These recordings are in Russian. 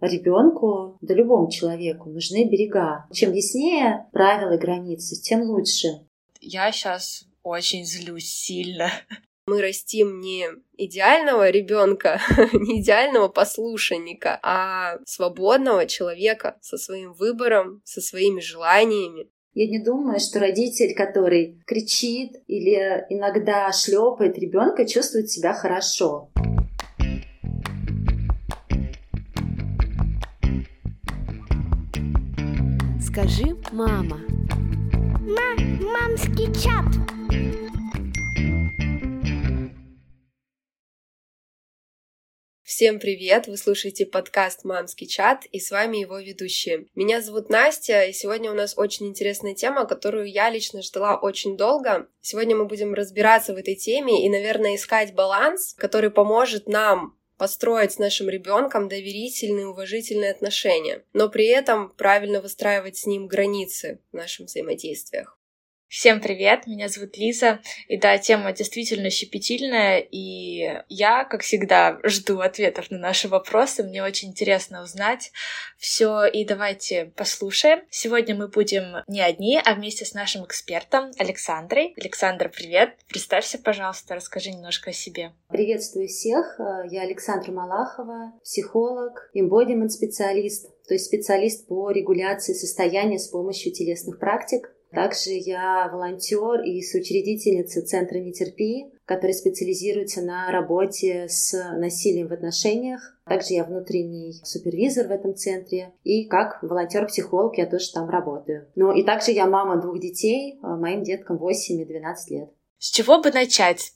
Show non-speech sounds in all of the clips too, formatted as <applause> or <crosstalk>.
Ребенку, да любому человеку нужны берега. Чем яснее правила и границы, тем лучше. Я сейчас очень злюсь сильно. <laughs> Мы растим не идеального ребенка, <laughs> не идеального послушанника, а свободного человека со своим выбором, со своими желаниями. Я не думаю, что родитель, который кричит или иногда шлепает ребенка, чувствует себя хорошо. Скажи, мама. Ма, мамский чат. Всем привет! Вы слушаете подкаст «Мамский чат» и с вами его ведущие. Меня зовут Настя, и сегодня у нас очень интересная тема, которую я лично ждала очень долго. Сегодня мы будем разбираться в этой теме и, наверное, искать баланс, который поможет нам построить с нашим ребенком доверительные, уважительные отношения, но при этом правильно выстраивать с ним границы в наших взаимодействиях. Всем привет, меня зовут Лиза, и да, тема действительно щепетильная, и я, как всегда, жду ответов на наши вопросы, мне очень интересно узнать все, и давайте послушаем. Сегодня мы будем не одни, а вместе с нашим экспертом Александрой. Александра, привет, представься, пожалуйста, расскажи немножко о себе. Приветствую всех, я Александра Малахова, психолог, эмбодимент-специалист, то есть специалист по регуляции состояния с помощью телесных практик, также я волонтер и соучредительница Центра «Не который специализируется на работе с насилием в отношениях. Также я внутренний супервизор в этом центре. И как волонтер-психолог я тоже там работаю. Ну и также я мама двух детей, а моим деткам 8 и 12 лет. С чего бы начать?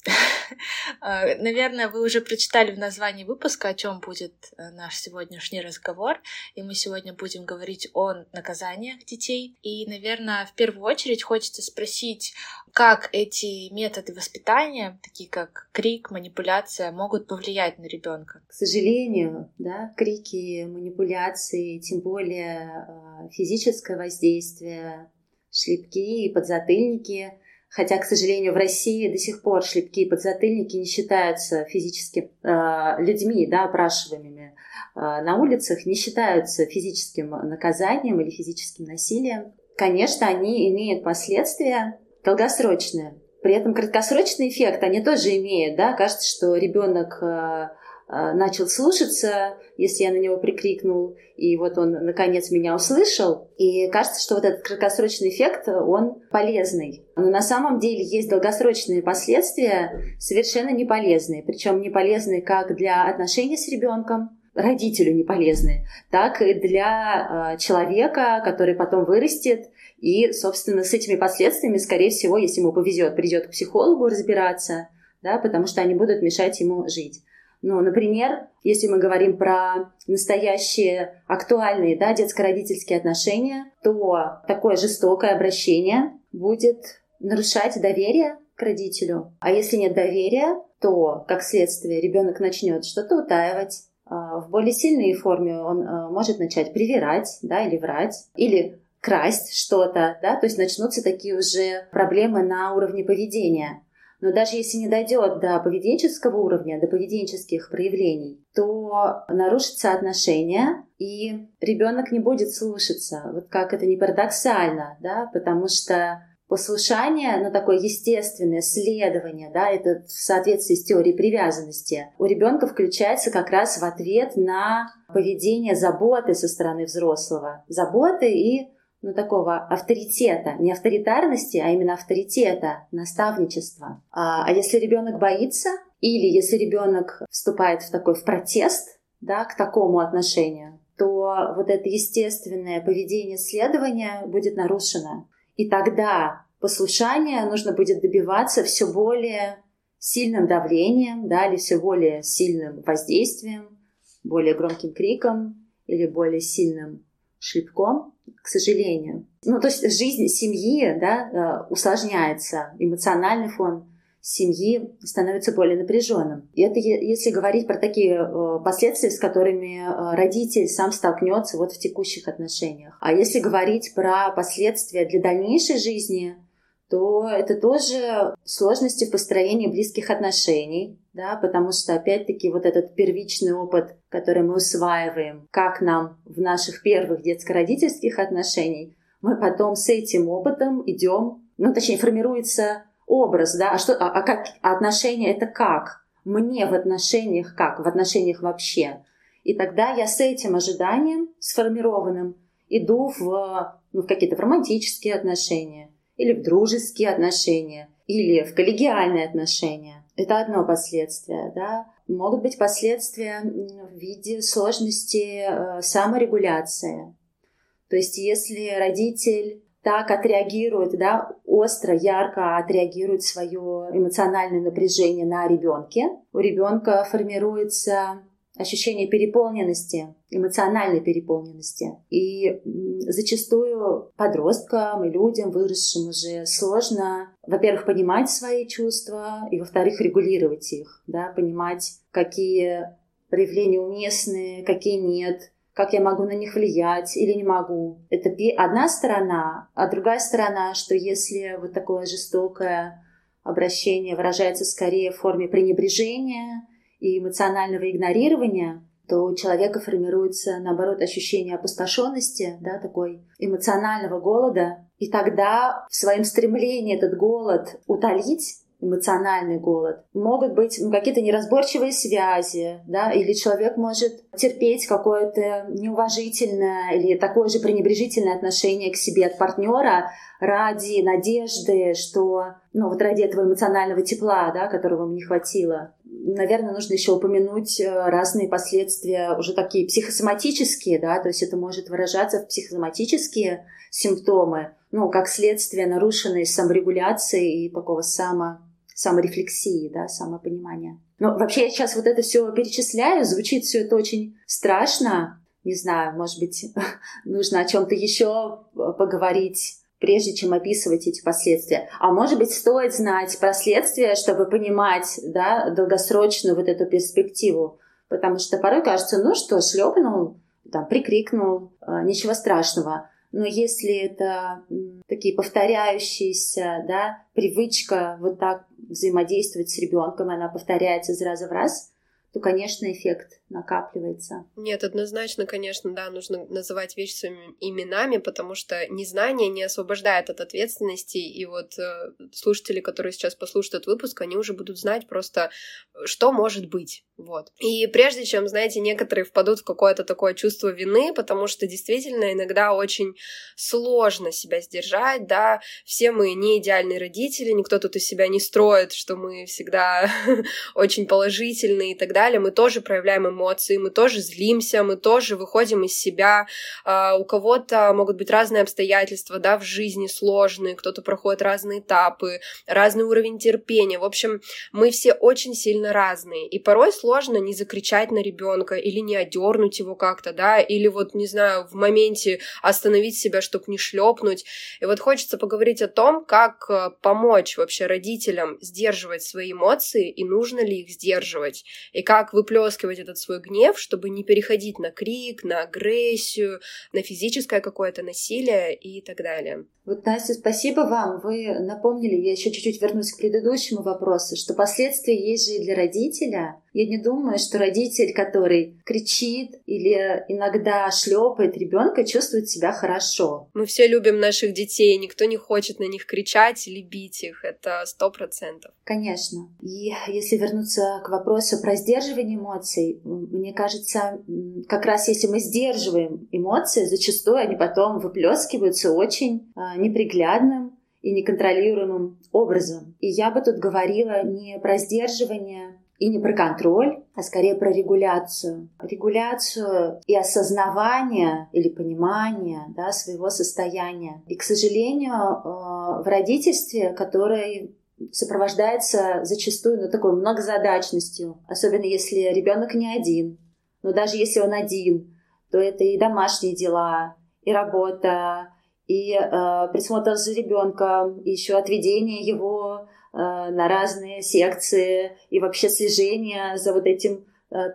А, <laughs> наверное, вы уже прочитали в названии выпуска, о чем будет э, наш сегодняшний разговор. И мы сегодня будем говорить о наказаниях детей. И, наверное, в первую очередь хочется спросить, как эти методы воспитания, такие как крик, манипуляция, могут повлиять на ребенка? К сожалению, да, крики, манипуляции, тем более э, физическое воздействие, шлепки и подзатыльники — Хотя, к сожалению, в России до сих пор шлепки и подзатыльники не считаются физически э, людьми, да, опрашиваемыми э, на улицах, не считаются физическим наказанием или физическим насилием. Конечно, они имеют последствия долгосрочные. При этом краткосрочный эффект они тоже имеют. Да? Кажется, что ребенок э, начал слушаться, если я на него прикрикнул, и вот он наконец меня услышал. И кажется, что вот этот краткосрочный эффект, он полезный. Но на самом деле есть долгосрочные последствия, совершенно не полезные. Причем не полезные как для отношений с ребенком, родителю не полезные, так и для э, человека, который потом вырастет и, собственно, с этими последствиями, скорее всего, если ему повезет, придет к психологу разбираться, да, потому что они будут мешать ему жить. Ну, например, если мы говорим про настоящие актуальные да, детско-родительские отношения, то такое жестокое обращение будет нарушать доверие к родителю. А если нет доверия, то, как следствие, ребенок начнет что-то утаивать. А, в более сильной форме он а, может начать привирать да, или врать, или красть что-то, да, то есть начнутся такие уже проблемы на уровне поведения. Но даже если не дойдет до поведенческого уровня, до поведенческих проявлений, то нарушатся отношения, и ребенок не будет слушаться. Вот как это не парадоксально, да, потому что послушание, ну, такое естественное следование, да, это в соответствии с теорией привязанности, у ребенка включается как раз в ответ на поведение заботы со стороны взрослого. Заботы и ну, такого авторитета, не авторитарности, а именно авторитета, наставничества. А, а если ребенок боится, или если ребенок вступает в такой в протест, да, к такому отношению, то вот это естественное поведение следования будет нарушено. И тогда послушание нужно будет добиваться все более сильным давлением, да, или все более сильным воздействием, более громким криком или более сильным шлепком, к сожалению. Ну, то есть жизнь семьи да, э, усложняется, эмоциональный фон семьи становится более напряженным. И это если говорить про такие э, последствия, с которыми э, родитель сам столкнется вот в текущих отношениях. А если говорить про последствия для дальнейшей жизни, то это тоже сложности в построении близких отношений, да, потому что, опять-таки, вот этот первичный опыт, который мы усваиваем, как нам в наших первых детско-родительских отношениях, мы потом с этим опытом идем, ну, точнее, формируется образ, да, а что, а, а как, а отношения это как? Мне в отношениях как? В отношениях вообще. И тогда я с этим ожиданием сформированным иду в, ну, в какие-то романтические отношения или в дружеские отношения или в коллегиальные отношения. Это одно последствие, да. Могут быть последствия в виде сложности э, саморегуляции. То есть если родитель так отреагирует, да, остро, ярко отреагирует свое эмоциональное напряжение на ребенке, у ребенка формируется ощущение переполненности, эмоциональной переполненности. И зачастую подросткам и людям, выросшим уже, сложно, во-первых, понимать свои чувства, и, во-вторых, регулировать их, да, понимать, какие проявления уместны, какие нет, как я могу на них влиять или не могу. Это одна сторона, а другая сторона, что если вот такое жестокое обращение выражается скорее в форме пренебрежения, и эмоционального игнорирования, то у человека формируется, наоборот, ощущение опустошенности, да, такой эмоционального голода. И тогда в своем стремлении этот голод утолить, эмоциональный голод. Могут быть ну, какие-то неразборчивые связи, да, или человек может терпеть какое-то неуважительное или такое же пренебрежительное отношение к себе от партнера ради надежды, что, ну, вот ради этого эмоционального тепла, да, которого ему не хватило. Наверное, нужно еще упомянуть э, разные последствия, уже такие психосоматические, да, то есть это может выражаться в психосоматические симптомы, ну, как следствие нарушенной саморегуляции и такого само саморефлексии, да, самопонимания. Но вообще я сейчас вот это все перечисляю, звучит все это очень страшно. Не знаю, может быть, <laughs> нужно о чем-то еще поговорить прежде чем описывать эти последствия. А может быть, стоит знать последствия, чтобы понимать да, долгосрочную вот эту перспективу. Потому что порой кажется, ну что, шлепнул, там, прикрикнул, а, ничего страшного. Но если это такие повторяющиеся, да, привычка вот так взаимодействовать с ребенком, она повторяется из раза в раз, то, конечно, эффект накапливается. Нет, однозначно, конечно, да, нужно называть вещи своими именами, потому что незнание не освобождает от ответственности, и вот э, слушатели, которые сейчас послушают этот выпуск, они уже будут знать просто, что может быть, вот. И прежде чем, знаете, некоторые впадут в какое-то такое чувство вины, потому что действительно иногда очень сложно себя сдержать, да, все мы не идеальные родители, никто тут из себя не строит, что мы всегда <laughs> очень положительные и так далее, мы тоже проявляем эмоции, мы тоже злимся, мы тоже выходим из себя, uh, у кого-то могут быть разные обстоятельства, да, в жизни сложные, кто-то проходит разные этапы, разный уровень терпения, в общем, мы все очень сильно разные, и порой сложно не закричать на ребенка или не одернуть его как-то, да, или вот, не знаю, в моменте остановить себя, чтобы не шлепнуть. И вот хочется поговорить о том, как э, помочь вообще родителям сдерживать свои эмоции и нужно ли их сдерживать, и как выплескивать этот свой гнев, чтобы не переходить на крик, на агрессию, на физическое какое-то насилие и так далее. Вот, Настя, спасибо вам. Вы напомнили, я еще чуть-чуть вернусь к предыдущему вопросу, что последствия есть же и для родителя. Я не думаю, что родитель, который кричит или иногда шлепает ребенка, чувствует себя хорошо. Мы все любим наших детей, никто не хочет на них кричать или бить их, это сто процентов. Конечно. И если вернуться к вопросу про сдерживание эмоций, мне кажется, как раз если мы сдерживаем эмоции, зачастую они потом выплескиваются очень а, неприглядным и неконтролируемым образом. И я бы тут говорила не про сдерживание и не про контроль, а скорее про регуляцию. Регуляцию и осознавание или понимание да, своего состояния. И, к сожалению, э, в родительстве, которое сопровождается зачастую ну, такой многозадачностью, особенно если ребенок не один. Но даже если он один, то это и домашние дела, и работа, и э, присмотр за ребенком, еще отведение его э, на разные секции и вообще слежение за вот этим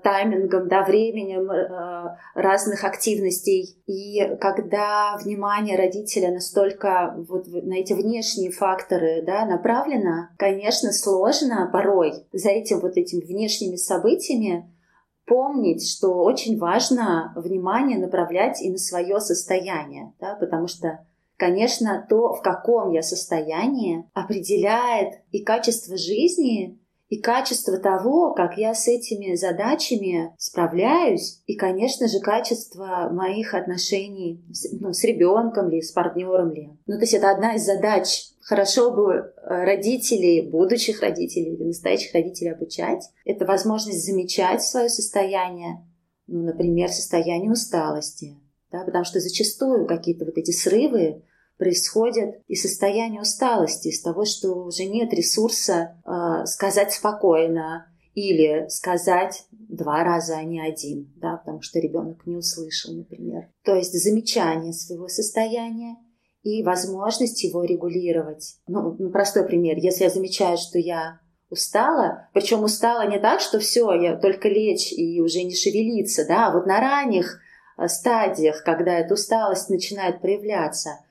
таймингом, да, временем э, разных активностей. И когда внимание родителя настолько вот на эти внешние факторы да, направлено, конечно, сложно порой за этим вот этими внешними событиями помнить, что очень важно внимание направлять и на свое состояние, да, потому что Конечно, то, в каком я состоянии, определяет и качество жизни, и качество того, как я с этими задачами справляюсь, и, конечно же, качество моих отношений с, ну, с ребенком ли, с партнером ли. Ну, то есть это одна из задач. Хорошо бы э, родителей, будущих родителей или настоящих родителей обучать. Это возможность замечать свое состояние, ну, например, состояние усталости, да, потому что зачастую какие-то вот эти срывы происходит из состояния усталости, из того, что уже нет ресурса э, сказать спокойно или сказать два раза, а не один, да, потому что ребенок не услышал, например. То есть замечание своего состояния и возможность его регулировать. Ну, ну, простой пример. Если я замечаю, что я устала, причем устала не так, что все, я только лечь и уже не шевелиться, да, а вот на ранних э, стадиях, когда эта усталость начинает проявляться –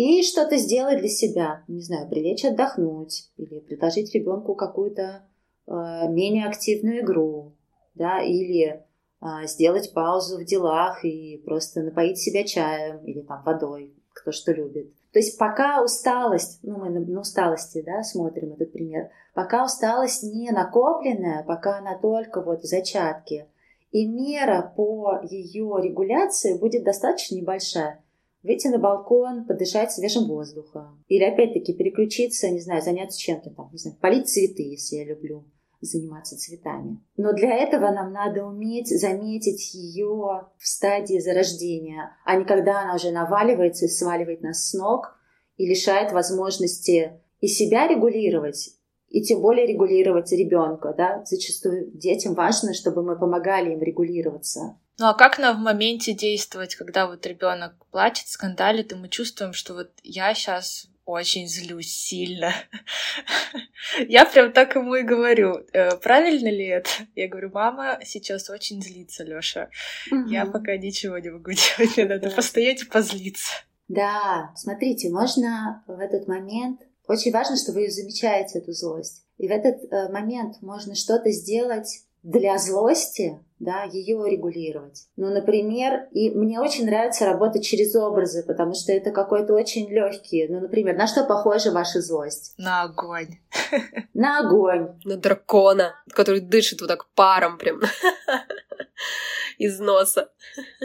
и что-то сделать для себя. Не знаю, прилечь отдохнуть или предложить ребенку какую-то э, менее активную игру, да, или э, сделать паузу в делах и просто напоить себя чаем или там водой, кто что любит. То есть пока усталость, ну мы на, на усталости, да, смотрим этот пример, пока усталость не накопленная, пока она только вот в зачатке, и мера по ее регуляции будет достаточно небольшая выйти на балкон, подышать свежим воздухом. Или опять-таки переключиться, не знаю, заняться чем-то там, не знаю, полить цветы, если я люблю заниматься цветами. Но для этого нам надо уметь заметить ее в стадии зарождения, а не когда она уже наваливается и сваливает нас с ног и лишает возможности и себя регулировать, и тем более регулировать ребенка. Да? Зачастую детям важно, чтобы мы помогали им регулироваться. Ну а как нам в моменте действовать, когда вот ребенок плачет, скандалит, и мы чувствуем, что вот я сейчас очень злюсь сильно. <laughs> Я прям так ему и говорю, «Э, правильно ли это? Я говорю, мама сейчас очень злится, Лёша. Я пока ничего не могу <laughs> делать, мне надо постоять и позлиться. Да, смотрите, можно в этот момент... Очень важно, что вы замечаете, эту злость. И в этот э, момент можно что-то сделать для злости, да, ее регулировать. Ну, например, и мне очень нравится работать через образы, потому что это какой-то очень легкий. Ну, например, на что похожа ваша злость? На огонь. <laughs> На огонь. На дракона, который дышит вот так паром прям <laughs> из носа.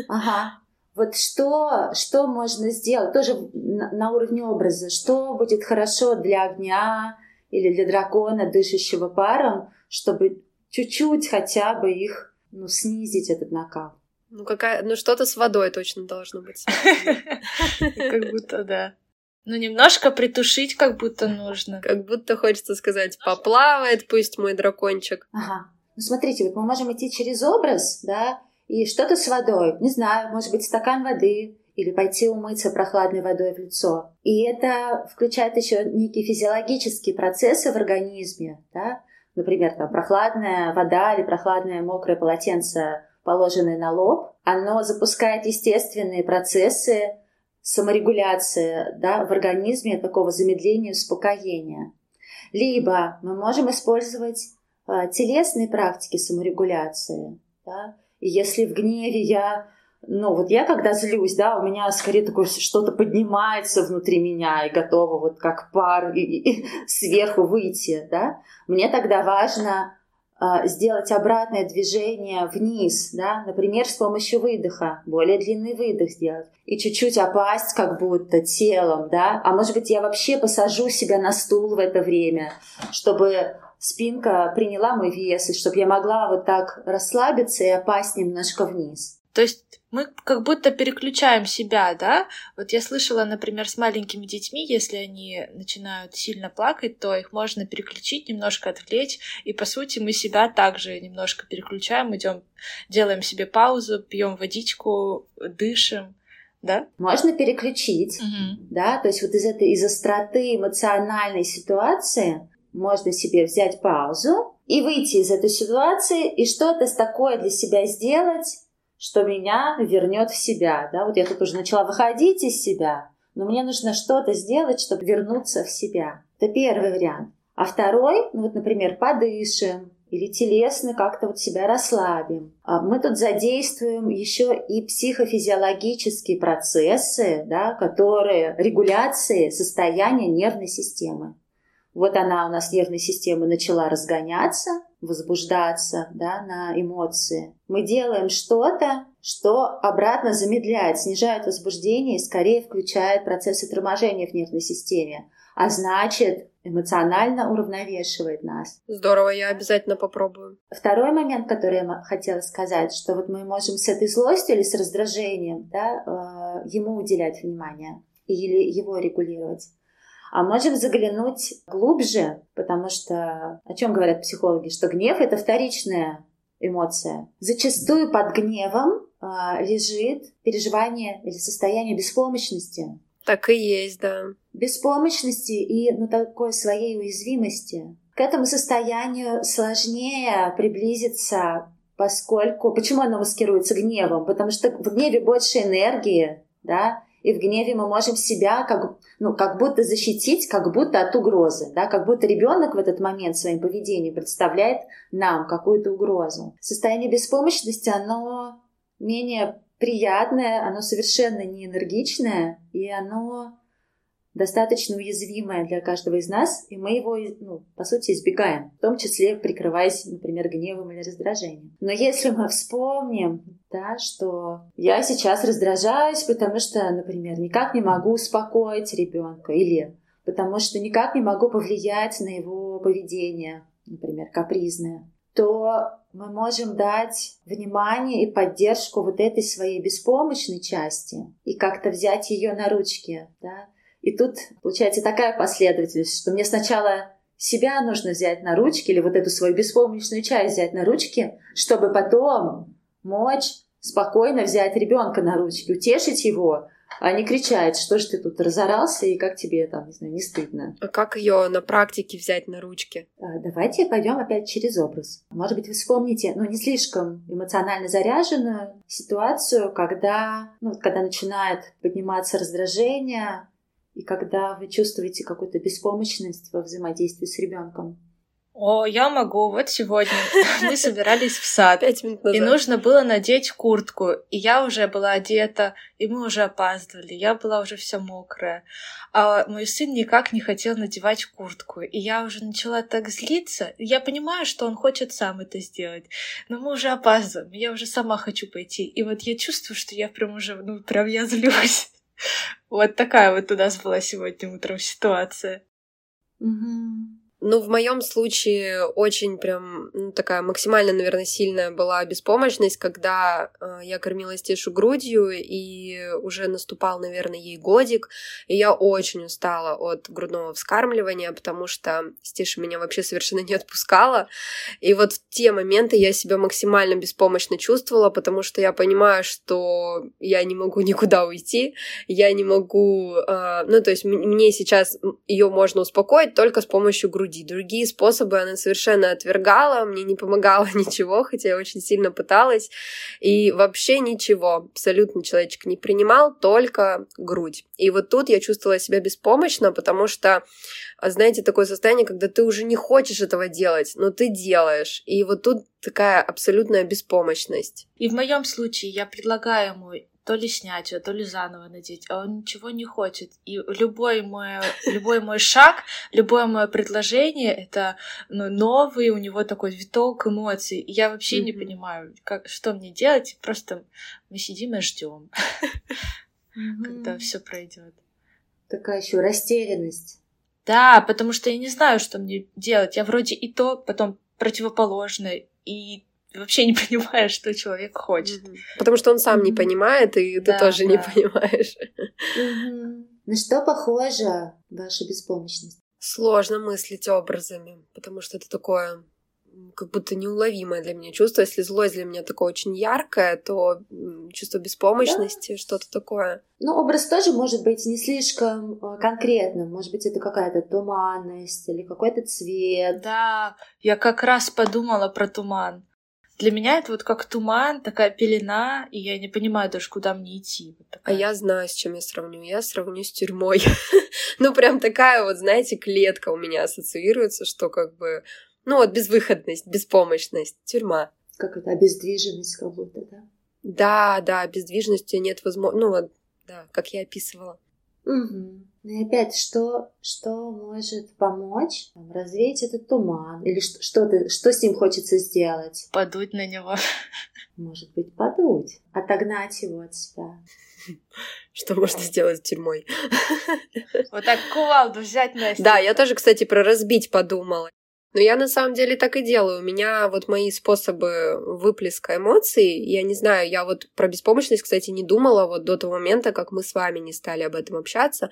Ага. Вот что, что можно сделать, тоже на, на уровне образа, что будет хорошо для огня или для дракона, дышащего паром, чтобы чуть-чуть хотя бы их, ну, снизить этот накал. Ну, какая, ну, что-то с водой точно должно быть. <laughs> Как будто, да. Ну, немножко притушить как будто нужно. Как будто хочется сказать, поплавает пусть мой дракончик. Ага. Ну, смотрите, вот мы можем идти через образ, да, и что-то с водой. Не знаю, может быть, стакан воды, или пойти умыться прохладной водой в лицо. И это включает еще некие физиологические процессы в организме, да, например, там прохладная вода или прохладное мокрое полотенце, положенное на лоб, оно запускает естественные процессы саморегуляции да, в организме, такого замедления, успокоения. Либо мы можем использовать э, телесные практики саморегуляции. Да? И если в гневе я ну, вот я когда злюсь, да, у меня скорее такое что-то поднимается внутри меня и готово вот как пар и, и, сверху выйти, да. Мне тогда важно э, сделать обратное движение вниз, да, например, с помощью выдоха, более длинный выдох сделать и чуть-чуть опасть как будто телом, да, а может быть я вообще посажу себя на стул в это время, чтобы спинка приняла мой вес, и чтобы я могла вот так расслабиться и опасть немножко вниз. То есть мы как будто переключаем себя, да? Вот я слышала, например, с маленькими детьми, если они начинают сильно плакать, то их можно переключить, немножко отвлечь, и по сути мы себя также немножко переключаем, идем, делаем себе паузу, пьем водичку, дышим. Да? Можно переключить, угу. да, то есть вот из этой из остроты эмоциональной ситуации можно себе взять паузу, и выйти из этой ситуации и что-то такое для себя сделать, что меня вернет в себя. Да? Вот я тут уже начала выходить из себя, но мне нужно что-то сделать, чтобы вернуться в себя. Это первый вариант. А второй, ну вот, например, подышим, или телесно как-то вот себя расслабим. А мы тут задействуем еще и психофизиологические процессы, да, которые регуляции состояния нервной системы. Вот она у нас нервная система начала разгоняться, возбуждаться да, на эмоции. Мы делаем что-то, что обратно замедляет, снижает возбуждение и скорее включает процессы торможения в нервной системе. А значит, эмоционально уравновешивает нас. Здорово, я обязательно попробую. Второй момент, который я хотела сказать, что вот мы можем с этой злостью или с раздражением да, э, ему уделять внимание или его регулировать. А можем заглянуть глубже, потому что о чем говорят психологи, что гнев это вторичная эмоция. Зачастую под гневом э, лежит переживание или состояние беспомощности, так и есть, да. Беспомощности и ну, такой своей уязвимости. К этому состоянию сложнее приблизиться, поскольку... Почему оно маскируется гневом? Потому что в гневе больше энергии, да, и в гневе мы можем себя как, ну, как будто защитить, как будто от угрозы, да, как будто ребенок в этот момент своим поведением представляет нам какую-то угрозу. Состояние беспомощности, оно менее приятное, оно совершенно не энергичное, и оно достаточно уязвимое для каждого из нас, и мы его, ну, по сути, избегаем, в том числе прикрываясь, например, гневом или раздражением. Но если мы вспомним, да, что я сейчас раздражаюсь, потому что, например, никак не могу успокоить ребенка, или потому что никак не могу повлиять на его поведение, например, капризное, то мы можем дать внимание и поддержку вот этой своей беспомощной части и как-то взять ее на ручки. Да? И тут получается такая последовательность, что мне сначала себя нужно взять на ручки или вот эту свою беспомощную часть взять на ручки, чтобы потом мочь спокойно взять ребенка на ручки, утешить его, а не кричать, что ж ты тут разорался и как тебе там, не знаю, не стыдно. А как ее на практике взять на ручки? А, давайте пойдем опять через образ. Может быть, вы вспомните, ну, не слишком эмоционально заряженную ситуацию, когда, ну, когда начинает подниматься раздражение, и когда вы чувствуете какую-то беспомощность во взаимодействии с ребенком. О, я могу. Вот сегодня <laughs> мы собирались в сад. Пять минут назад. И нужно было надеть куртку. И я уже была одета, и мы уже опаздывали. Я была уже вся мокрая. А мой сын никак не хотел надевать куртку. И я уже начала так злиться. Я понимаю, что он хочет сам это сделать. Но мы уже опаздываем. Я уже сама хочу пойти. И вот я чувствую, что я прям уже, ну, прям я злюсь. Вот такая вот у нас была сегодня утром ситуация. Угу. Ну, в моем случае очень прям ну, такая максимально, наверное, сильная была беспомощность, когда э, я кормила Стешу грудью, и уже наступал, наверное, ей годик, и я очень устала от грудного вскармливания, потому что Стеша меня вообще совершенно не отпускала. И вот в те моменты я себя максимально беспомощно чувствовала, потому что я понимаю, что я не могу никуда уйти, я не могу... Э, ну, то есть мне сейчас ее можно успокоить только с помощью груди груди. Другие способы она совершенно отвергала, мне не помогало <laughs> ничего, хотя я очень сильно пыталась. И вообще ничего, абсолютно человечек не принимал, только грудь. И вот тут я чувствовала себя беспомощно, потому что, знаете, такое состояние, когда ты уже не хочешь этого делать, но ты делаешь. И вот тут такая абсолютная беспомощность. И в моем случае я предлагаю ему то ли снять ее, то ли заново надеть, а он ничего не хочет. И любой мой, любой мой шаг, любое мое предложение — это ну, новый у него такой виток эмоций. И я вообще mm-hmm. не понимаю, как, что мне делать. Просто мы сидим и ждем, когда все пройдет. Такая еще растерянность. Да, потому что я не знаю, что мне делать. Я вроде и то, потом противоположное, и вообще не <laughs> понимаешь, что человек хочет. Потому что он сам не понимает, и ты да, тоже да. не понимаешь. На что похожа ваша беспомощность? Сложно мыслить образами, потому что это такое как будто неуловимое для меня чувство. Если злость для меня такое очень яркое, то чувство беспомощности, да. что-то такое. Ну, образ тоже может быть не слишком э, конкретным. Может быть, это какая-то туманность или какой-то цвет. Да, я как раз подумала про туман. Для меня это вот как туман, такая пелена, и я не понимаю даже, куда мне идти. Вот а я знаю, с чем я сравню. Я сравню с тюрьмой. <laughs> ну, прям такая вот, знаете, клетка у меня ассоциируется, что как бы, ну, вот безвыходность, беспомощность, тюрьма. Как это, обездвиженность как будто, да? Да, да, бездвижности нет возможности. Ну, вот, да, как я описывала. Угу. Ну и опять, что, что может помочь там, развеять этот туман? Или что, что, ты, что с ним хочется сделать? Подуть на него. <laughs> Может быть, подуть. Отогнать его от себя. <laughs> Что можно сделать с тюрьмой? <laughs> Вот так кувалду взять на Да, я тоже, кстати, про разбить подумала. Но я на самом деле так и делаю. У меня вот мои способы выплеска эмоций, я не знаю, я вот про беспомощность, кстати, не думала вот до того момента, как мы с вами не стали об этом общаться.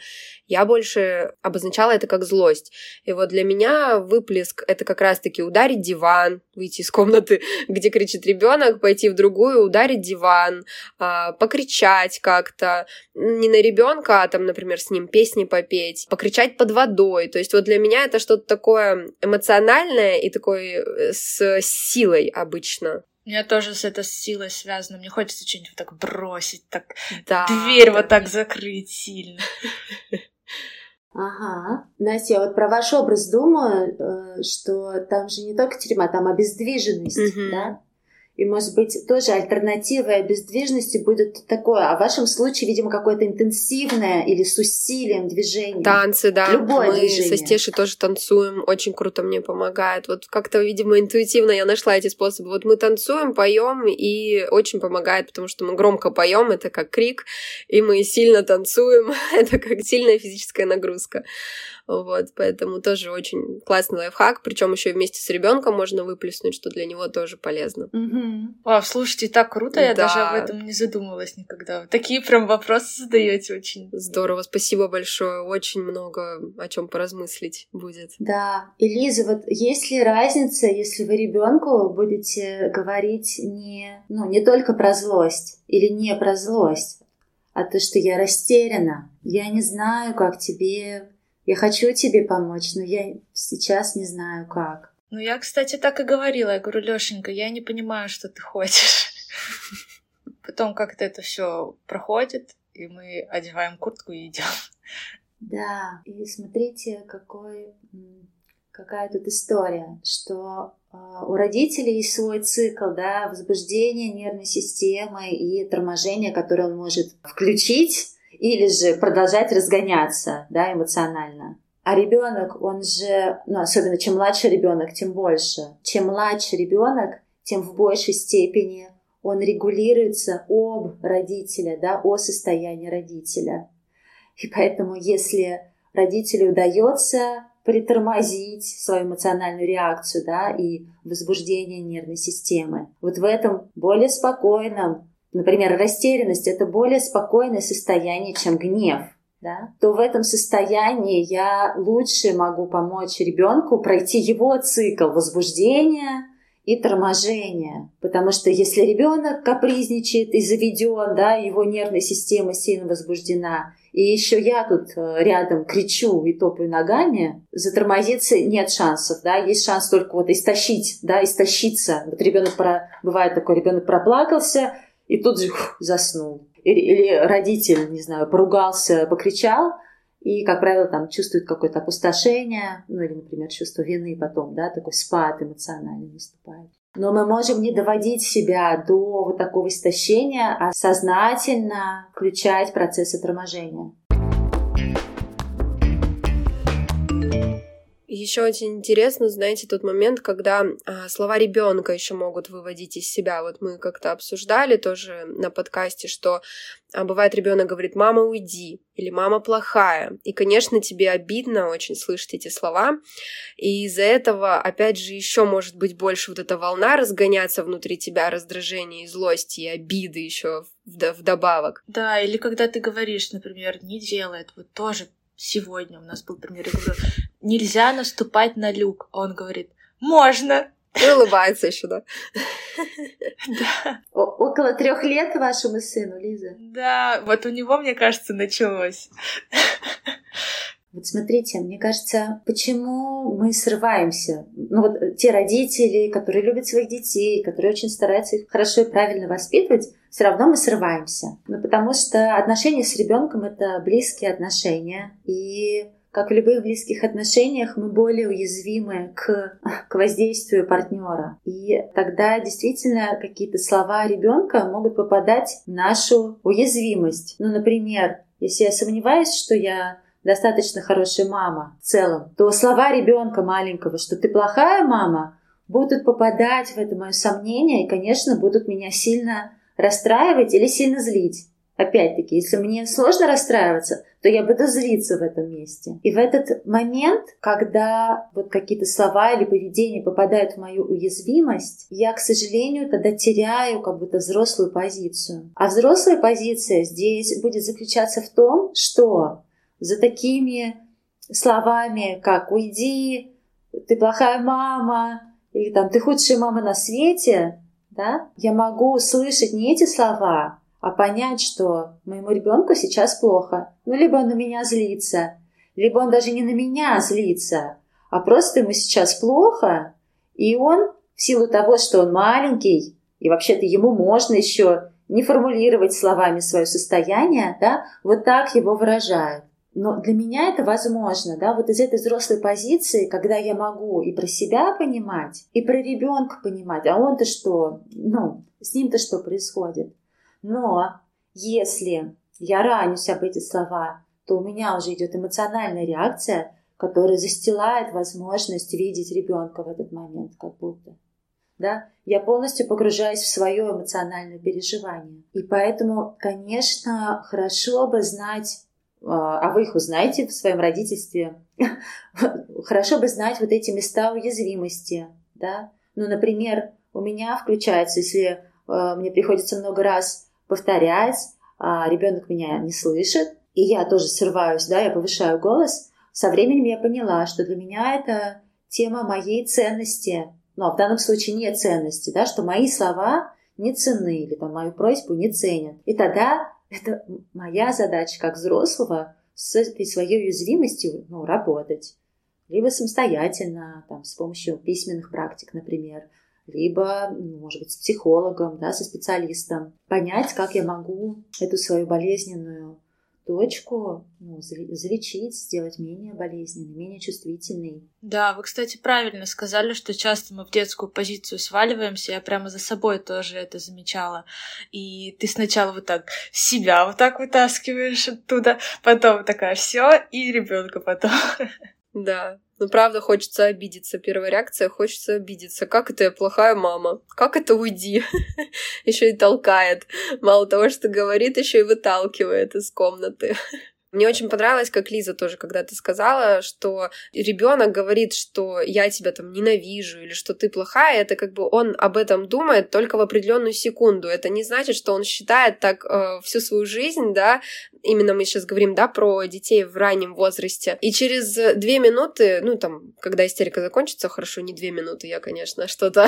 Я больше обозначала это как злость. И вот для меня выплеск — это как раз-таки ударить диван, выйти из комнаты, <laughs> где кричит ребенок, пойти в другую, ударить диван, а, покричать как-то. Не на ребенка, а там, например, с ним песни попеть, покричать под водой. То есть вот для меня это что-то такое эмоциональное, эмоциональное и такой э, с силой обычно. У меня тоже с этой силой связано. Мне хочется что-нибудь так бросить, так да, дверь да. вот так закрыть сильно. <laughs> Ага. Настя, я вот про ваш образ думаю, э, что там же не только тюрьма, там обездвиженность, угу. да? И, может быть, тоже альтернативой обездвижности будет такое. А в вашем случае, видимо, какое-то интенсивное или с усилием движение. Танцы, да. Любое Мы движение. со Стешей тоже танцуем. Очень круто мне помогает. Вот как-то, видимо, интуитивно я нашла эти способы. Вот мы танцуем, поем, и очень помогает, потому что мы громко поем, это как крик, и мы сильно танцуем, <laughs> это как сильная физическая нагрузка. Вот, поэтому тоже очень классный лайфхак, причем еще и вместе с ребенком можно выплеснуть, что для него тоже полезно. Угу. Вау, слушайте, так круто, я да. даже об этом не задумывалась никогда. Такие прям вопросы задаете очень. Здорово, спасибо большое, очень много о чем поразмыслить будет. Да, Элиза, вот есть ли разница, если вы ребенку будете говорить не, ну, не только про злость или не про злость, а то, что я растеряна, я не знаю, как тебе я хочу тебе помочь, но я сейчас не знаю как. Ну, я, кстати, так и говорила. Я говорю, Лешенька, я не понимаю, что ты хочешь. <laughs> Потом как-то это все проходит, и мы одеваем куртку и идем. Да, и смотрите, какой, какая тут история, что э, у родителей есть свой цикл, да, возбуждения нервной системы и торможения, которое он может включить или же продолжать разгоняться да, эмоционально. А ребенок, он же, ну, особенно чем младше ребенок, тем больше. Чем младше ребенок, тем в большей степени он регулируется об родителя, да, о состоянии родителя. И поэтому, если родителю удается притормозить свою эмоциональную реакцию, да, и возбуждение нервной системы, вот в этом более спокойном, например, растерянность – это более спокойное состояние, чем гнев, да, то в этом состоянии я лучше могу помочь ребенку пройти его цикл возбуждения и торможения. Потому что если ребенок капризничает и заведен, да, его нервная система сильно возбуждена, и еще я тут э, рядом кричу и топаю ногами, затормозиться нет шансов, да, есть шанс только вот истощить, да, истощиться. Вот ребенок, про... бывает такой, ребенок проплакался, и тут же фу, заснул. Или, или родитель, не знаю, поругался, покричал, и, как правило, там чувствует какое-то опустошение, ну или, например, чувство вины потом, да, такой спад эмоциональный наступает. Но мы можем не доводить себя до вот такого истощения, а сознательно включать процессы торможения. Еще очень интересно, знаете, тот момент, когда а, слова ребенка еще могут выводить из себя. Вот мы как-то обсуждали тоже на подкасте, что а, бывает ребенок говорит «мама, уйди» или «мама плохая». И, конечно, тебе обидно очень слышать эти слова. И из-за этого, опять же, еще может быть больше вот эта волна разгоняться внутри тебя, раздражения и злости, и обиды еще вдобавок. Да, или когда ты говоришь, например, не делает, вот тоже сегодня у нас был пример, я говорю, нельзя наступать на люк. А он говорит, можно. И улыбается еще, да? Да. Около трех лет вашему сыну, Лиза? Да, вот у него, мне кажется, началось. Вот смотрите, мне кажется, почему мы срываемся? Ну вот те родители, которые любят своих детей, которые очень стараются их хорошо и правильно воспитывать, все равно мы срываемся. Ну потому что отношения с ребенком это близкие отношения. И как в любых близких отношениях, мы более уязвимы к, <laughs> к воздействию партнера. И тогда действительно какие-то слова ребенка могут попадать в нашу уязвимость. Ну, например, если я сомневаюсь, что я достаточно хорошая мама в целом, то слова ребенка маленького, что ты плохая мама, будут попадать в это мое сомнение и, конечно, будут меня сильно расстраивать или сильно злить. Опять-таки, если мне сложно расстраиваться, то я буду злиться в этом месте. И в этот момент, когда вот какие-то слова или поведение попадают в мою уязвимость, я, к сожалению, тогда теряю как будто взрослую позицию. А взрослая позиция здесь будет заключаться в том, что за такими словами, как «уйди», «ты плохая мама» или там «ты худшая мама на свете», да, я могу услышать не эти слова, а понять, что моему ребенку сейчас плохо. Ну, либо он на меня злится, либо он даже не на меня злится, а просто ему сейчас плохо, и он в силу того, что он маленький, и вообще-то ему можно еще не формулировать словами свое состояние, да, вот так его выражает. Но для меня это возможно, да, вот из этой взрослой позиции, когда я могу и про себя понимать, и про ребенка понимать, а он-то что, ну, с ним-то что происходит. Но если я ранюсь об эти слова, то у меня уже идет эмоциональная реакция, которая застилает возможность видеть ребенка в этот момент, как будто. Да? Я полностью погружаюсь в свое эмоциональное переживание. И поэтому, конечно, хорошо бы знать а, а вы их узнаете в своем родительстве. <laughs> Хорошо бы знать вот эти места уязвимости, да. Ну, например, у меня включается, если а, мне приходится много раз повторять, а ребенок меня не слышит, и я тоже срываюсь, да, я повышаю голос, со временем я поняла, что для меня это тема моей ценности, ну, а в данном случае не ценности, да, что мои слова не ценны или там мою просьбу не ценят. И тогда это моя задача как взрослого с этой своей уязвимостью ну, работать. Либо самостоятельно, там, с помощью письменных практик, например, либо, ну, может быть, с психологом, да, со специалистом. Понять, как я могу эту свою болезненную точку ну, залечить, сделать менее болезненной, менее чувствительной. Да, вы, кстати, правильно сказали, что часто мы в детскую позицию сваливаемся. Я прямо за собой тоже это замечала. И ты сначала вот так себя вот так вытаскиваешь оттуда, потом такая все и ребенка потом. Да, ну, правда, хочется обидеться. Первая реакция — хочется обидеться. Как это я плохая мама? Как это уйди? <laughs> еще и толкает. Мало того, что говорит, еще и выталкивает из комнаты. <laughs> Мне очень понравилось, как Лиза тоже когда-то сказала, что ребенок говорит, что я тебя там ненавижу или что ты плохая, это как бы он об этом думает только в определенную секунду. Это не значит, что он считает так э, всю свою жизнь, да, именно мы сейчас говорим, да, про детей в раннем возрасте. И через две минуты, ну там, когда истерика закончится, хорошо, не две минуты, я, конечно, что-то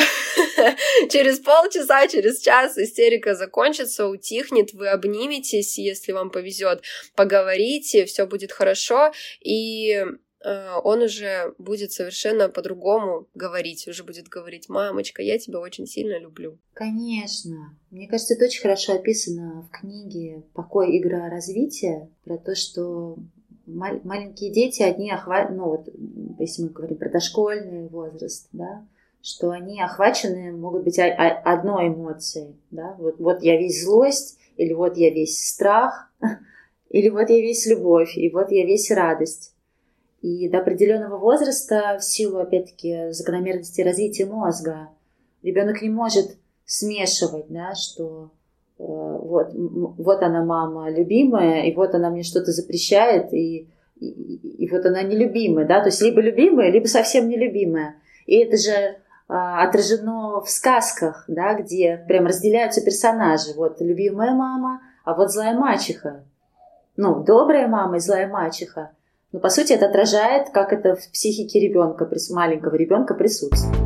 <laughs> через полчаса, через час истерика закончится, утихнет, вы обниметесь, если вам повезет, поговорите, все будет хорошо, и Э, он уже будет совершенно по-другому говорить, уже будет говорить, мамочка, я тебя очень сильно люблю. Конечно. Мне кажется, это очень хорошо описано в книге «Покой, игра, развитие», про то, что маленькие дети, одни охват... ну вот, если мы говорим про дошкольный возраст, да, что они охвачены могут быть одной эмоцией, да, вот, вот я весь злость, или вот я весь страх, <laughs> или вот я весь любовь, и вот я весь радость. И до определенного возраста, в силу, опять-таки, закономерности развития мозга, ребенок не может смешивать, да, что э, вот, вот она мама любимая, и вот она мне что-то запрещает, и, и, и вот она нелюбимая, да, то есть либо любимая, либо совсем нелюбимая. И это же отражено в сказках, да, где прям разделяются персонажи. Вот любимая мама, а вот злая мачеха. Ну, добрая мама и злая мачеха. Но по сути это отражает, как это в психике ребенка, маленького ребенка присутствует.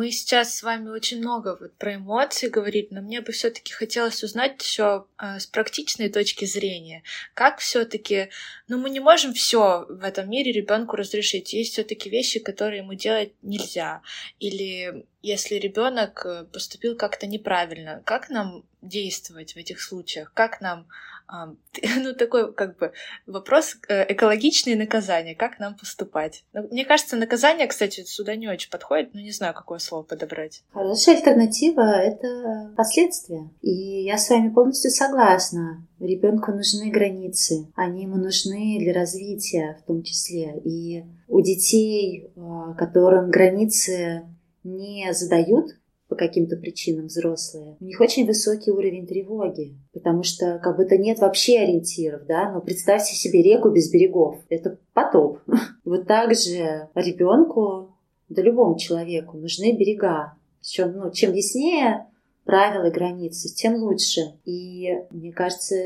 Мы сейчас с вами очень много вот про эмоции говорили, но мне бы все-таки хотелось узнать еще э, с практичной точки зрения, как все-таки, ну мы не можем все в этом мире ребенку разрешить. Есть все-таки вещи, которые ему делать нельзя. Или если ребенок э, поступил как-то неправильно, как нам действовать в этих случаях? Как нам <laughs> ну, такой, как бы, вопрос э, экологичные наказания, как нам поступать. Ну, мне кажется, наказание, кстати, сюда не очень подходит, но не знаю, какое слово подобрать. Хорошая альтернатива — это последствия. И я с вами полностью согласна. Ребенку нужны границы, они ему нужны для развития в том числе. И у детей, а, которым границы не задают, по каким-то причинам взрослые, у них очень высокий уровень тревоги, потому что как будто нет вообще ориентиров, да, но представьте себе реку без берегов, это потоп. <laughs> Вот так же ребенку, да любому человеку нужны берега. Чем, ну, чем яснее правила и границы, тем лучше. И мне кажется,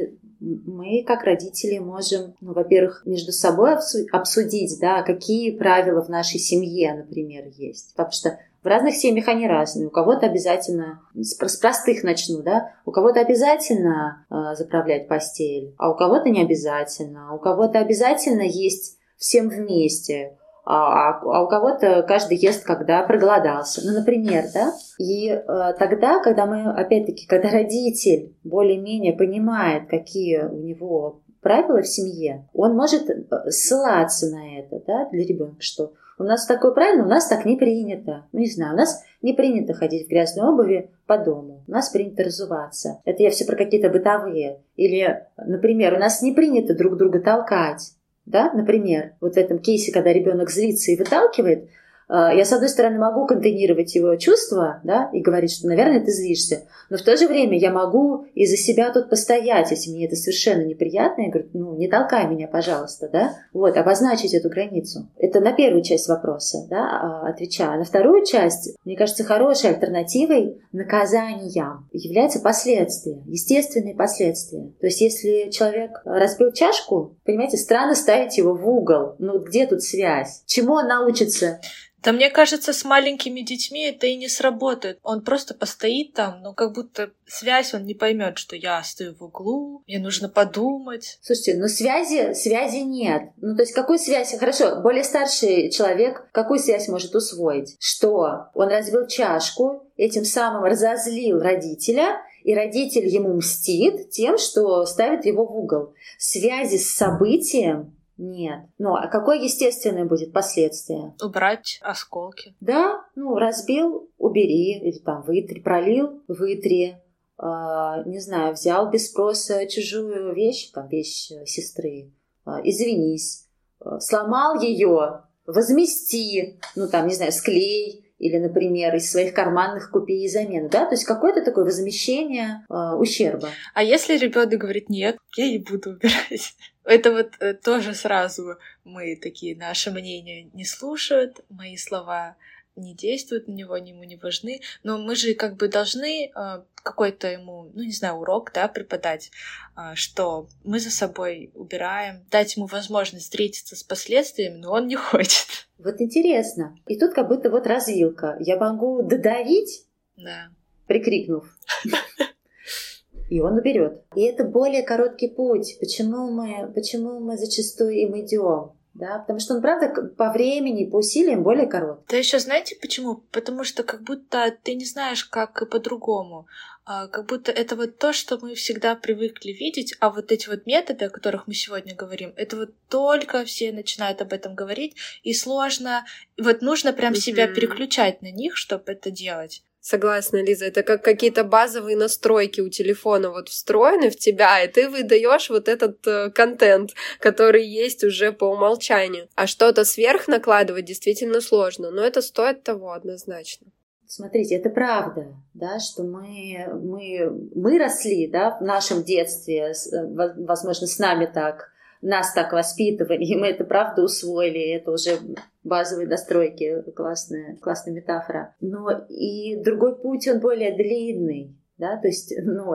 мы, как родители, можем, ну, во-первых, между собой обсудить, да, какие правила в нашей семье, например, есть. Потому что в разных семьях они разные. У кого-то обязательно, с простых начну, да, у кого-то обязательно э, заправлять постель, а у кого-то не обязательно. У кого-то обязательно есть всем вместе, а, а, у кого-то каждый ест, когда проголодался. Ну, например, да? И э, тогда, когда мы, опять-таки, когда родитель более-менее понимает, какие у него правила в семье, он может э, ссылаться на это, да, для ребенка, что у нас такое правильно, у нас так не принято. Ну, не знаю, у нас не принято ходить в грязной обуви по дому. У нас принято разуваться. Это я все про какие-то бытовые. Или, например, у нас не принято друг друга толкать. Да, например, вот в этом кейсе, когда ребенок злится и выталкивает, я, с одной стороны, могу контейнировать его чувства, да, и говорить, что, наверное, ты злишься, но в то же время я могу из-за себя тут постоять, если мне это совершенно неприятно, я говорю, ну, не толкай меня, пожалуйста, да, вот, обозначить эту границу. Это на первую часть вопроса, да, а, отвечая. А на вторую часть, мне кажется, хорошей альтернативой наказаниям является последствия, естественные последствия. То есть, если человек разбил чашку, понимаете, странно ставить его в угол, ну, где тут связь? Чему он научится? Да мне кажется, с маленькими детьми это и не сработает. Он просто постоит там, но как будто связь он не поймет, что я стою в углу, мне нужно подумать. Слушайте, но связи, связи нет. Ну, то есть какую связь? Хорошо, более старший человек какую связь может усвоить? Что он разбил чашку, этим самым разозлил родителя, и родитель ему мстит тем, что ставит его в угол. Связи с событием нет. Ну, а какое естественное будет последствие? Убрать осколки. Да, ну, разбил, убери, или там вытри, пролил, вытри. Э, не знаю, взял без спроса чужую вещь, там вещь сестры, э, извинись. Э, сломал ее, возмести, ну, там, не знаю, склей, или, например, из своих карманных купи и замену, да, то есть какое-то такое возмещение э, ущерба. А если ребенок говорит нет, я не буду убирать. <laughs> Это вот э, тоже сразу мы такие, наше мнение не слушают, мои слова не действуют на него, они ему не важны. Но мы же как бы должны э, какой-то ему, ну не знаю, урок, да, преподать, э, что мы за собой убираем, дать ему возможность встретиться с последствиями, но он не <laughs> хочет. Вот интересно. И тут как будто вот развилка. Я могу додавить, да. прикрикнув. И он уберет. И это более короткий путь. Почему мы, почему мы зачастую им идем? Да, потому что он, правда, по времени, по усилиям более короткий. Да еще знаете почему? Потому что как будто ты не знаешь, как и по-другому. А, как будто это вот то, что мы всегда привыкли видеть, а вот эти вот методы, о которых мы сегодня говорим, это вот только все начинают об этом говорить, и сложно, вот нужно прям себя переключать на них, чтобы это делать. Согласна, Лиза. Это как какие-то базовые настройки у телефона вот встроены в тебя, и ты выдаешь вот этот э, контент, который есть уже по умолчанию. А что-то сверх накладывать действительно сложно, но это стоит того однозначно. Смотрите, это правда, да, что мы, мы, мы росли да, в нашем детстве, э, возможно, с нами так нас так воспитывали, и мы это правда усвоили, это уже базовые настройки, классная, классная метафора. Но и другой путь, он более длинный, да, то есть, <laughs> ну,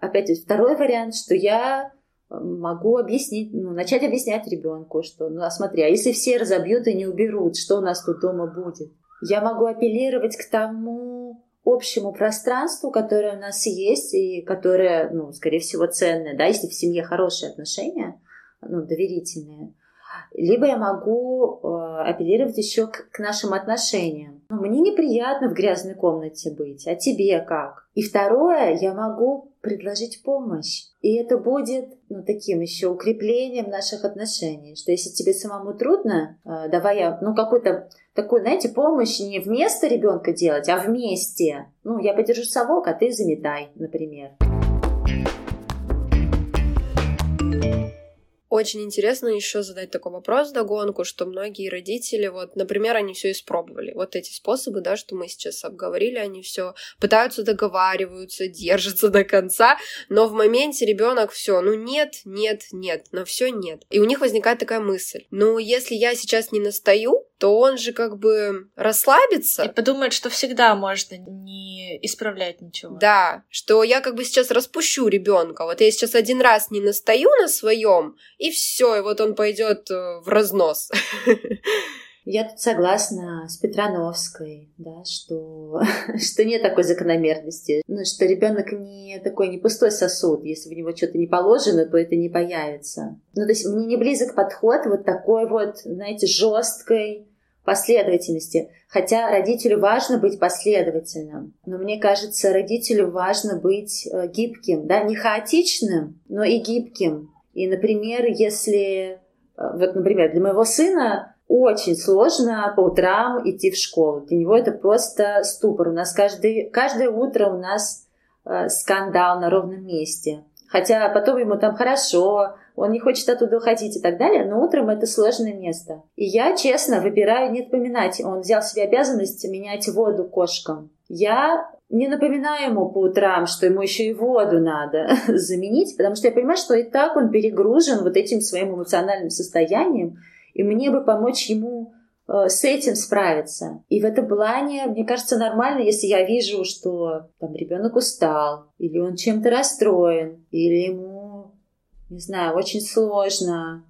опять второй вариант, что я могу объяснить, ну, начать объяснять ребенку, что, ну, а смотри, а если все разобьют и не уберут, что у нас тут дома будет? Я могу апеллировать к тому общему пространству, которое у нас есть и которое, ну, скорее всего, ценное, да, если в семье хорошие отношения, ну, доверительные – либо я могу э, апеллировать еще к, к нашим отношениям. Ну, мне неприятно в грязной комнате быть, а тебе как? И второе, я могу предложить помощь. И это будет ну, таким еще укреплением наших отношений, что если тебе самому трудно, э, давай я, ну, какой-то такой, знаете, помощь не вместо ребенка делать, а вместе. Ну, я подержу совок, а ты заметай, например. Очень интересно еще задать такой вопрос догонку, что многие родители, вот, например, они все испробовали. Вот эти способы, да, что мы сейчас обговорили, они все пытаются договариваются, держатся до конца, но в моменте ребенок все, ну нет, нет, нет, на все нет. И у них возникает такая мысль, ну если я сейчас не настаю, то он же как бы расслабится. И подумает, что всегда можно не исправлять ничего. Да, что я как бы сейчас распущу ребенка. Вот я сейчас один раз не настаю на своем, и все, и вот он пойдет э, в разнос. <laughs> Я тут согласна с Петрановской, да, что, <laughs> что нет такой закономерности, ну, что ребенок не такой не пустой сосуд, если в него что-то не положено, то это не появится. Ну, то есть мне не близок подход вот такой вот, знаете, жесткой последовательности. Хотя родителю важно быть последовательным, но мне кажется, родителю важно быть э, гибким, да, не хаотичным, но и гибким. И, например, если, э, вот, например, для моего сына очень сложно по утрам идти в школу. Для него это просто ступор. У нас каждый, каждое утро у нас э, скандал на ровном месте. Хотя потом ему там хорошо, он не хочет оттуда уходить и так далее, но утром это сложное место. И я, честно, выбираю не напоминать. Он взял себе обязанность менять воду кошкам. Я не напоминаю ему по утрам, что ему еще и воду надо <laughs> заменить, потому что я понимаю, что и так он перегружен вот этим своим эмоциональным состоянием, и мне бы помочь ему э, с этим справиться. И в этом плане, мне кажется, нормально, если я вижу, что там ребенок устал, или он чем-то расстроен, или ему, не знаю, очень сложно.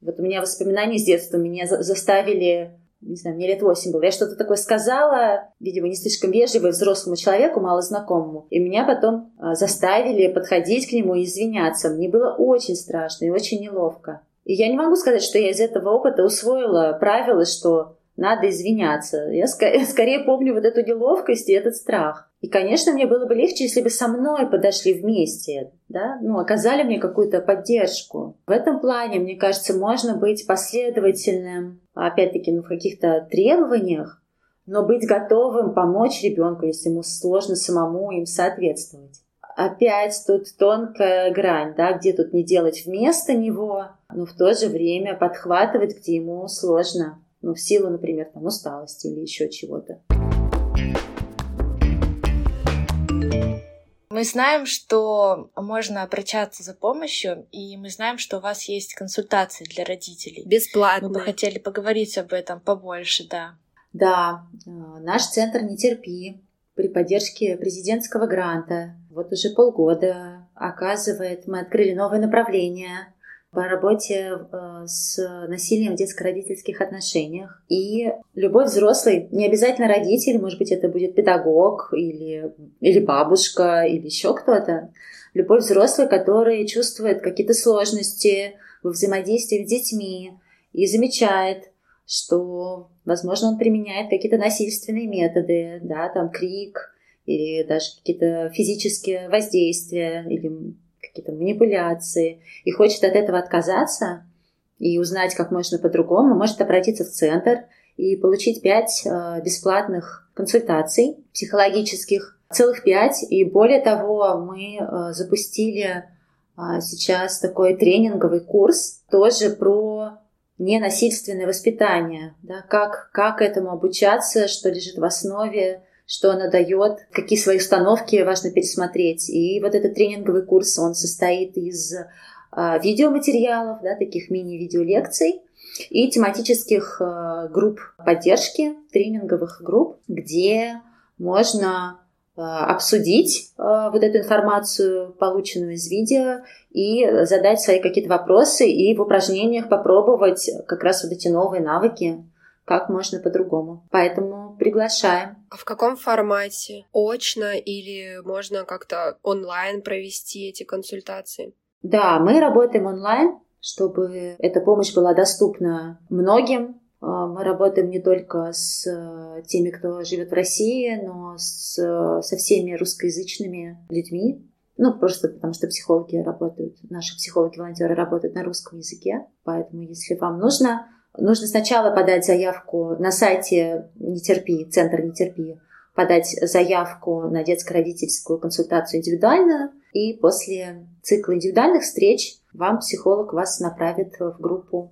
Вот у меня воспоминания с детства меня заставили не знаю, мне лет восемь было, я что-то такое сказала, видимо, не слишком вежливо взрослому человеку, мало знакомому. И меня потом а, заставили подходить к нему и извиняться. Мне было очень страшно и очень неловко. И я не могу сказать, что я из этого опыта усвоила правило, что надо извиняться. Я ск- скорее помню вот эту неловкость и этот страх. И, конечно, мне было бы легче, если бы со мной подошли вместе, да, ну, оказали мне какую-то поддержку. В этом плане, мне кажется, можно быть последовательным, опять-таки, ну, в каких-то требованиях, но быть готовым помочь ребенку, если ему сложно самому им соответствовать опять тут тонкая грань, да, где тут не делать вместо него, но в то же время подхватывать, где ему сложно, ну, в силу, например, там, усталости или еще чего-то. Мы знаем, что можно обращаться за помощью, и мы знаем, что у вас есть консультации для родителей. Бесплатно. Мы бы хотели поговорить об этом побольше, да. Да, э, наш центр «Не терпи» при поддержке президентского гранта вот уже полгода оказывает, мы открыли новое направление по работе э, с насилием в детско-родительских отношениях. И любой взрослый, не обязательно родитель, может быть, это будет педагог или, или бабушка, или еще кто-то, любой взрослый, который чувствует какие-то сложности во взаимодействии с детьми и замечает, что, возможно, он применяет какие-то насильственные методы, да, там крик или даже какие-то физические воздействия или какие-то манипуляции, и хочет от этого отказаться и узнать, как можно по-другому, может обратиться в центр и получить пять э, бесплатных консультаций психологических, целых пять. И более того, мы э, запустили э, сейчас такой тренинговый курс тоже про ненасильственное воспитание, да, как, как этому обучаться, что лежит в основе, что она дает, какие свои установки важно пересмотреть. И вот этот тренинговый курс, он состоит из а, видеоматериалов, да, таких мини-видеолекций и тематических а, групп поддержки, тренинговых групп, где можно а, обсудить вот эту информацию, полученную из видео, и задать свои какие-то вопросы, и в упражнениях попробовать как раз вот эти новые навыки, как можно по-другому. Поэтому приглашаем. А в каком формате? Очно или можно как-то онлайн провести эти консультации? Да, мы работаем онлайн, чтобы эта помощь была доступна многим. А, мы работаем не только с э, теми, кто живет в России, но с, со всеми русскоязычными людьми. Ну, просто потому что психологи работают, наши психологи-волонтеры работают на русском языке. Поэтому, если вам нужно, нужно сначала подать заявку на сайте «Не терпи», Центр «Не терпи», подать заявку на детско-родительскую консультацию индивидуально, и после цикла индивидуальных встреч вам психолог вас направит в группу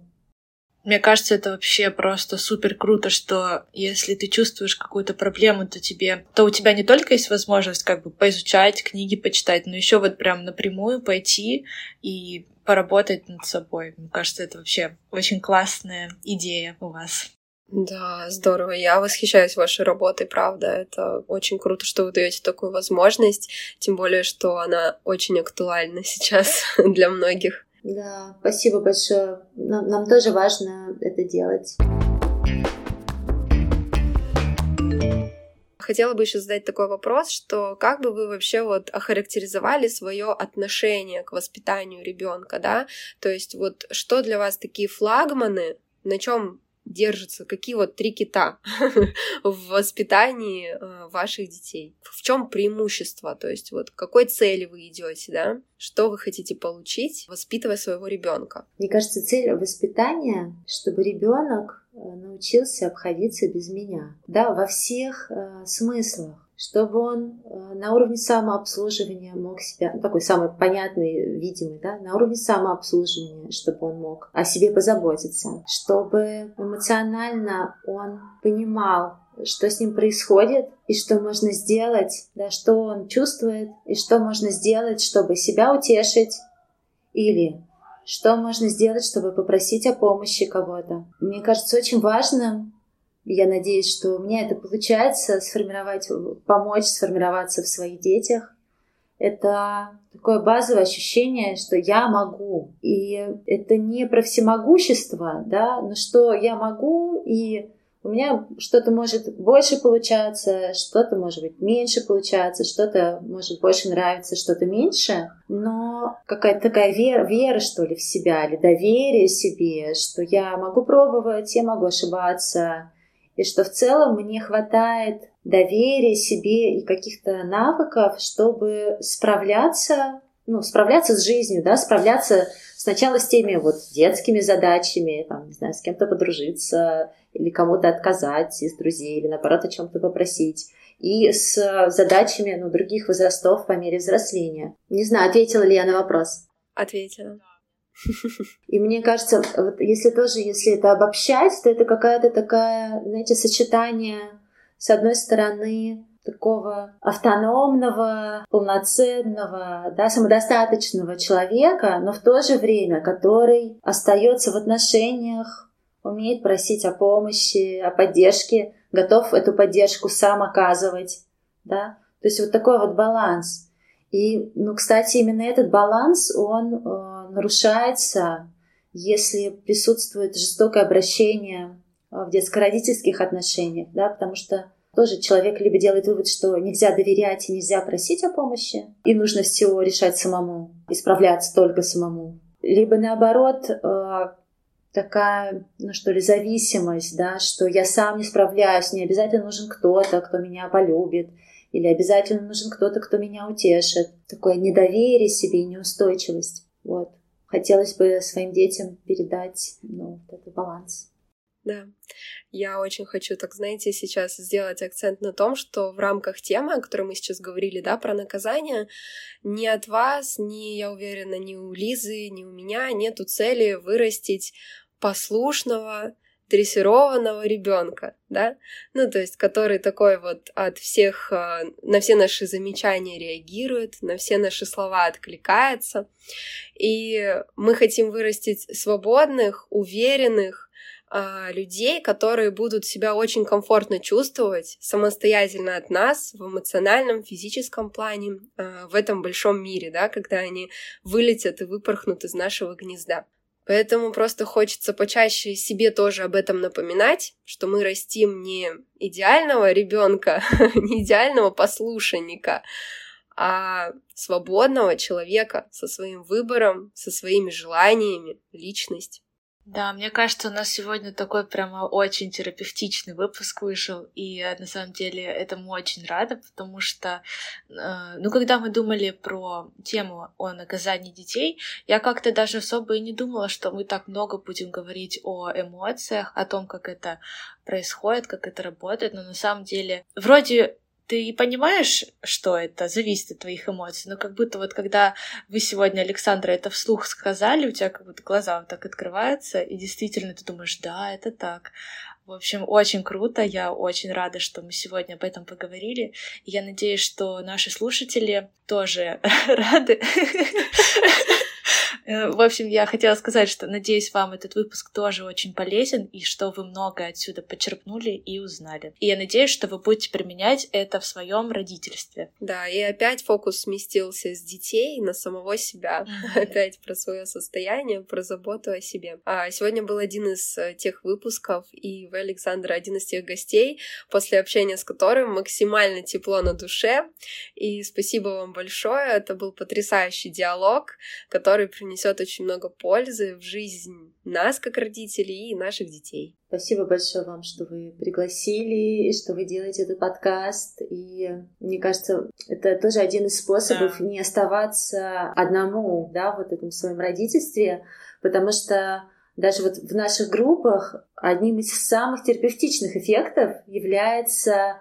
мне кажется, это вообще просто супер круто, что если ты чувствуешь какую-то проблему, то тебе, то у тебя не только есть возможность как бы поизучать книги, почитать, но еще вот прям напрямую пойти и поработать над собой. Мне кажется, это вообще очень классная идея у вас. Да, здорово. Я восхищаюсь вашей работой, правда. Это очень круто, что вы даете такую возможность, тем более, что она очень актуальна <laughs> сейчас для многих. Да, спасибо большое. Нам, нам тоже важно это делать. Хотела бы еще задать такой вопрос, что как бы вы вообще вот охарактеризовали свое отношение к воспитанию ребенка, да? То есть вот что для вас такие флагманы, на чем держатся, какие вот три кита <laughs> в воспитании э, ваших детей? В чем преимущество? То есть вот к какой цели вы идете, да? Что вы хотите получить, воспитывая своего ребенка? Мне кажется, цель воспитания, чтобы ребенок э, научился обходиться без меня, да, во всех э, смыслах чтобы он э, на уровне самообслуживания мог себя, ну, такой самый понятный, видимый, да, на уровне самообслуживания, чтобы он мог о себе позаботиться, чтобы эмоционально он понимал, что с ним происходит и что можно сделать, да, что он чувствует и что можно сделать, чтобы себя утешить или что можно сделать, чтобы попросить о помощи кого-то. Мне кажется очень важным я надеюсь, что у меня это получается сформировать, помочь сформироваться в своих детях. Это такое базовое ощущение, что я могу. И это не про всемогущество, да, но что я могу, и у меня что-то может больше получаться, что-то может быть меньше получаться, что-то может больше нравиться, что-то меньше. Но какая-то такая вера, вера, что ли, в себя, или доверие себе, что я могу пробовать, я могу ошибаться, и что в целом мне хватает доверия себе и каких-то навыков, чтобы справляться, ну, справляться с жизнью, да, справляться сначала с теми вот детскими задачами, там, не знаю, с кем-то подружиться или кому-то отказать из друзей, или наоборот о чем-то попросить, и с задачами ну, других возрастов по мере взросления. Не знаю, ответила ли я на вопрос. Ответила. <laughs> И мне кажется, вот если тоже, если это обобщать, то это какая-то такая, знаете, сочетание, с одной стороны, такого автономного, полноценного, да, самодостаточного человека, но в то же время, который остается в отношениях, умеет просить о помощи, о поддержке, готов эту поддержку сам оказывать, да. То есть вот такой вот баланс. И, ну, кстати, именно этот баланс, он э, нарушается, если присутствует жестокое обращение а, в детско-родительских отношениях, да, потому что тоже человек либо делает вывод, что нельзя доверять и нельзя просить о помощи, и нужно все решать самому, исправляться только самому. Либо наоборот, а, такая, ну что ли, зависимость, да, что я сам не справляюсь, не обязательно нужен кто-то, кто меня полюбит, или обязательно нужен кто-то, кто меня утешит. Такое недоверие себе и неустойчивость. Вот хотелось бы своим детям передать ну, этот баланс. Да, я очень хочу, так знаете, сейчас сделать акцент на том, что в рамках темы, о которой мы сейчас говорили, да, про наказание, ни от вас, ни, я уверена, ни у Лизы, ни у меня нету цели вырастить послушного, дрессированного ребенка, да, ну, то есть, который такой вот от всех, а, на все наши замечания реагирует, на все наши слова откликается, и мы хотим вырастить свободных, уверенных, а, людей, которые будут себя очень комфортно чувствовать самостоятельно от нас в эмоциональном, физическом плане, а, в этом большом мире, да, когда они вылетят и выпорхнут из нашего гнезда. Поэтому просто хочется почаще себе тоже об этом напоминать, что мы растим не идеального ребенка, <laughs> не идеального послушанника, а свободного человека со своим выбором, со своими желаниями, личность. Да, мне кажется, у нас сегодня такой прямо очень терапевтичный выпуск вышел, и э, на самом деле этому очень рада, потому что, э, ну, когда мы думали про тему о наказании детей, я как-то даже особо и не думала, что мы так много будем говорить о эмоциях, о том, как это происходит, как это работает, но на самом деле вроде ты понимаешь, что это зависит от твоих эмоций, но как будто вот когда вы сегодня, Александра, это вслух сказали, у тебя как будто глаза вот так открываются, и действительно ты думаешь, да, это так. В общем, очень круто. Я очень рада, что мы сегодня об этом поговорили. Я надеюсь, что наши слушатели тоже <laughs> рады. Э, в общем, я хотела сказать, что надеюсь, вам этот выпуск тоже очень полезен, и что вы многое отсюда почерпнули и узнали. И я надеюсь, что вы будете применять это в своем родительстве. Да, и опять фокус сместился с детей на самого себя. Опять про свое состояние, про заботу о себе. А сегодня был один из э, тех выпусков, и вы, Александр, один из тех гостей, после общения с которым максимально тепло на душе. И спасибо вам большое. Это был потрясающий диалог, который принес несет очень много пользы в жизнь нас, как родителей, и наших детей. Спасибо большое вам, что вы пригласили, что вы делаете этот подкаст. И мне кажется, это тоже один из способов да. не оставаться одному, да, вот в этом своем родительстве, потому что даже вот в наших группах одним из самых терапевтичных эффектов является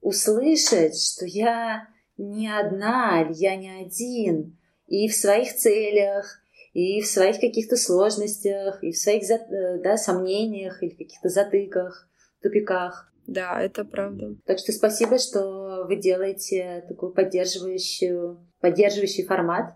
услышать, что я не одна, я не один, и в своих целях, и в своих каких-то сложностях, и в своих э, да, сомнениях или каких-то затыках, тупиках. Да, это правда. Так что спасибо, что вы делаете такой поддерживающий, поддерживающий формат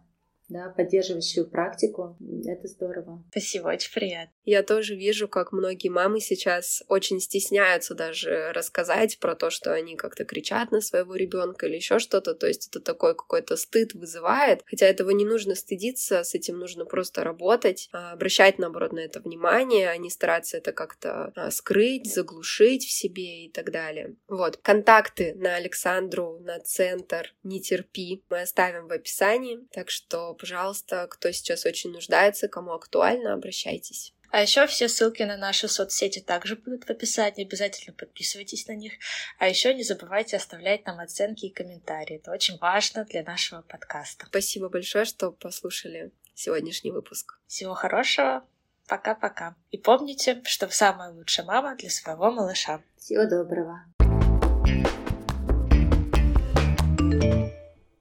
да, поддерживающую практику. Это здорово. Спасибо, очень приятно. Я тоже вижу, как многие мамы сейчас очень стесняются даже рассказать про то, что они как-то кричат на своего ребенка или еще что-то. То есть это такой какой-то стыд вызывает. Хотя этого не нужно стыдиться, с этим нужно просто работать, а, обращать, наоборот, на это внимание, а не стараться это как-то а, скрыть, заглушить в себе и так далее. Вот. Контакты на Александру, на центр «Не терпи» мы оставим в описании. Так что пожалуйста, кто сейчас очень нуждается, кому актуально, обращайтесь. А еще все ссылки на наши соцсети также будут в описании. Обязательно подписывайтесь на них. А еще не забывайте оставлять нам оценки и комментарии. Это очень важно для нашего подкаста. Спасибо большое, что послушали сегодняшний выпуск. Всего хорошего. Пока-пока. И помните, что вы самая лучшая мама для своего малыша. Всего доброго.